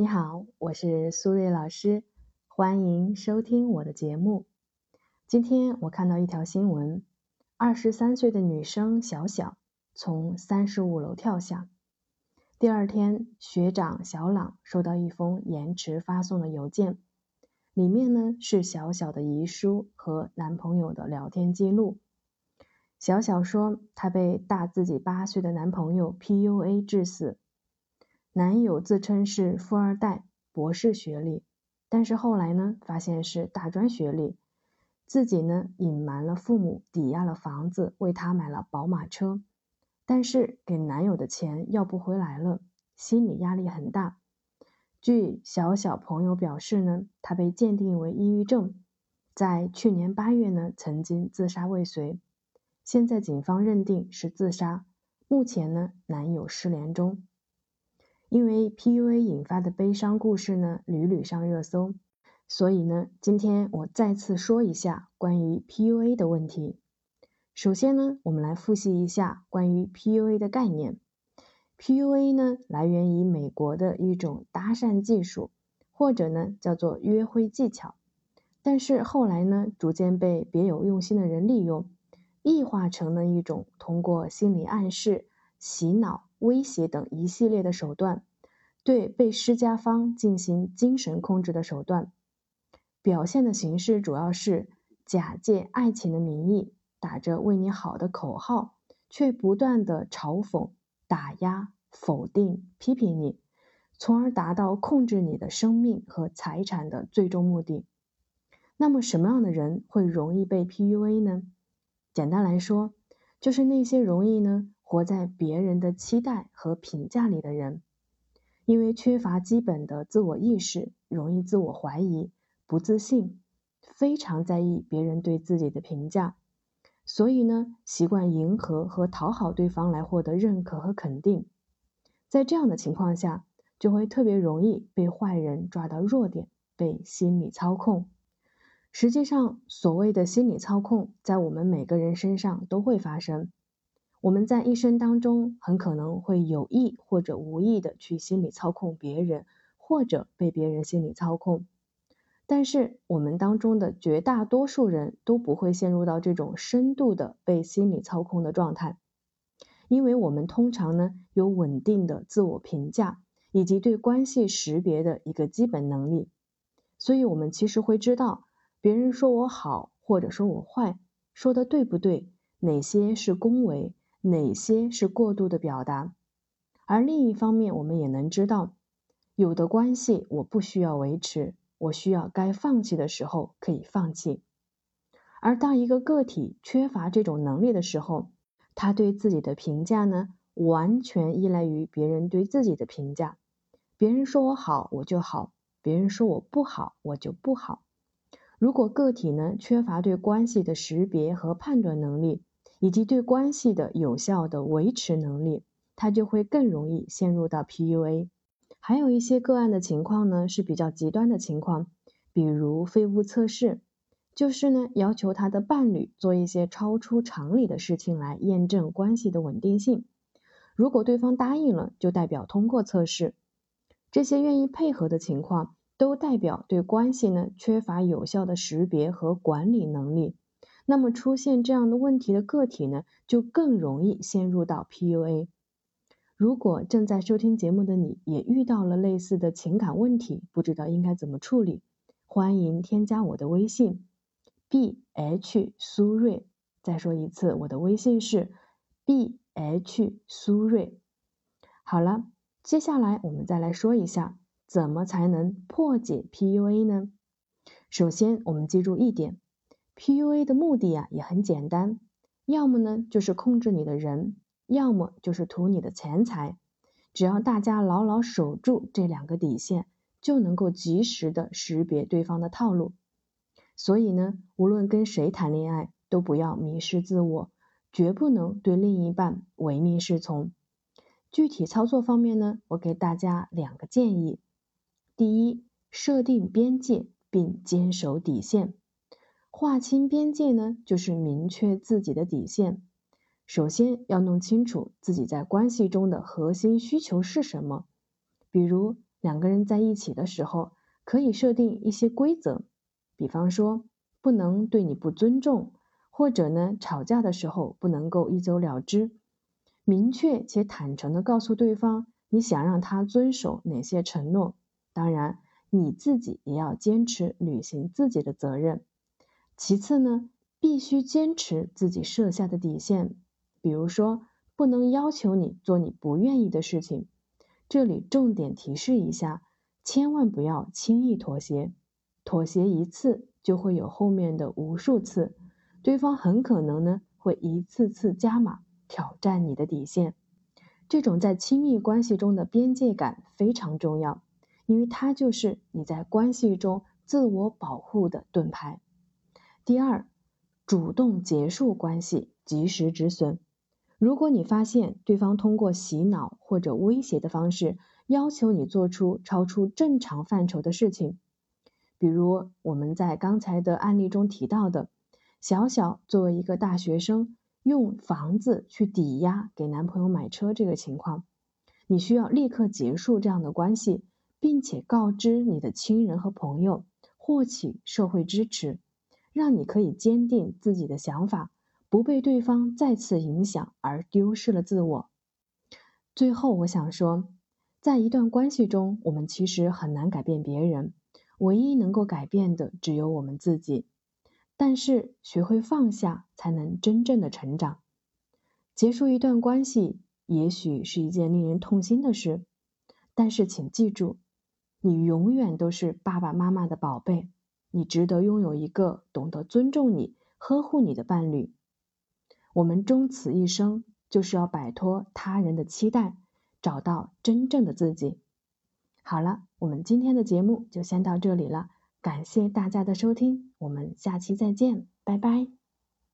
你好，我是苏瑞老师，欢迎收听我的节目。今天我看到一条新闻：二十三岁的女生小小从三十五楼跳下。第二天，学长小朗收到一封延迟发送的邮件，里面呢是小小的遗书和男朋友的聊天记录。小小说，她被大自己八岁的男朋友 PUA 致死。男友自称是富二代，博士学历，但是后来呢，发现是大专学历。自己呢，隐瞒了父母，抵押了房子，为他买了宝马车，但是给男友的钱要不回来了，心理压力很大。据小小朋友表示呢，他被鉴定为抑郁症，在去年八月呢，曾经自杀未遂，现在警方认定是自杀。目前呢，男友失联中。因为 PUA 引发的悲伤故事呢，屡屡上热搜，所以呢，今天我再次说一下关于 PUA 的问题。首先呢，我们来复习一下关于 PUA 的概念。PUA 呢，来源于美国的一种搭讪技术，或者呢叫做约会技巧，但是后来呢，逐渐被别有用心的人利用，异化成了一种通过心理暗示、洗脑。威胁等一系列的手段，对被施加方进行精神控制的手段，表现的形式主要是假借爱情的名义，打着为你好的口号，却不断的嘲讽、打压、否定、批评你，从而达到控制你的生命和财产的最终目的。那么，什么样的人会容易被 PUA 呢？简单来说，就是那些容易呢。活在别人的期待和评价里的人，因为缺乏基本的自我意识，容易自我怀疑、不自信，非常在意别人对自己的评价，所以呢，习惯迎合和讨好对方来获得认可和肯定。在这样的情况下，就会特别容易被坏人抓到弱点，被心理操控。实际上，所谓的心理操控，在我们每个人身上都会发生。我们在一生当中很可能会有意或者无意的去心理操控别人，或者被别人心理操控。但是我们当中的绝大多数人都不会陷入到这种深度的被心理操控的状态，因为我们通常呢有稳定的自我评价以及对关系识别的一个基本能力，所以我们其实会知道别人说我好或者说我坏，说的对不对，哪些是恭维。哪些是过度的表达？而另一方面，我们也能知道，有的关系我不需要维持，我需要该放弃的时候可以放弃。而当一个个体缺乏这种能力的时候，他对自己的评价呢，完全依赖于别人对自己的评价。别人说我好，我就好；别人说我不好，我就不好。如果个体呢，缺乏对关系的识别和判断能力，以及对关系的有效的维持能力，他就会更容易陷入到 PUA。还有一些个案的情况呢是比较极端的情况，比如废物测试，就是呢要求他的伴侣做一些超出常理的事情来验证关系的稳定性。如果对方答应了，就代表通过测试。这些愿意配合的情况，都代表对关系呢缺乏有效的识别和管理能力。那么出现这样的问题的个体呢，就更容易陷入到 PUA。如果正在收听节目的你也遇到了类似的情感问题，不知道应该怎么处理，欢迎添加我的微信 b h 苏瑞。再说一次，我的微信是 b h 苏瑞。好了，接下来我们再来说一下，怎么才能破解 PUA 呢？首先，我们记住一点。PUA 的目的啊也很简单，要么呢就是控制你的人，要么就是图你的钱财。只要大家牢牢守住这两个底线，就能够及时的识别对方的套路。所以呢，无论跟谁谈恋爱，都不要迷失自我，绝不能对另一半唯命是从。具体操作方面呢，我给大家两个建议：第一，设定边界并坚守底线。划清边界呢，就是明确自己的底线。首先要弄清楚自己在关系中的核心需求是什么。比如，两个人在一起的时候，可以设定一些规则，比方说不能对你不尊重，或者呢吵架的时候不能够一走了之，明确且坦诚的告诉对方你想让他遵守哪些承诺，当然你自己也要坚持履行自己的责任。其次呢，必须坚持自己设下的底线，比如说不能要求你做你不愿意的事情。这里重点提示一下，千万不要轻易妥协，妥协一次就会有后面的无数次，对方很可能呢会一次次加码挑战你的底线。这种在亲密关系中的边界感非常重要，因为它就是你在关系中自我保护的盾牌。第二，主动结束关系，及时止损。如果你发现对方通过洗脑或者威胁的方式要求你做出超出正常范畴的事情，比如我们在刚才的案例中提到的，小小作为一个大学生用房子去抵押给男朋友买车这个情况，你需要立刻结束这样的关系，并且告知你的亲人和朋友，获取社会支持，让你可以坚定自己的想法。不被对方再次影响而丢失了自我。最后，我想说，在一段关系中，我们其实很难改变别人，唯一能够改变的只有我们自己。但是，学会放下，才能真正的成长。结束一段关系，也许是一件令人痛心的事，但是请记住，你永远都是爸爸妈妈的宝贝，你值得拥有一个懂得尊重你、呵护你的伴侣。我们终此一生，就是要摆脱他人的期待，找到真正的自己。好了，我们今天的节目就先到这里了，感谢大家的收听，我们下期再见，拜拜。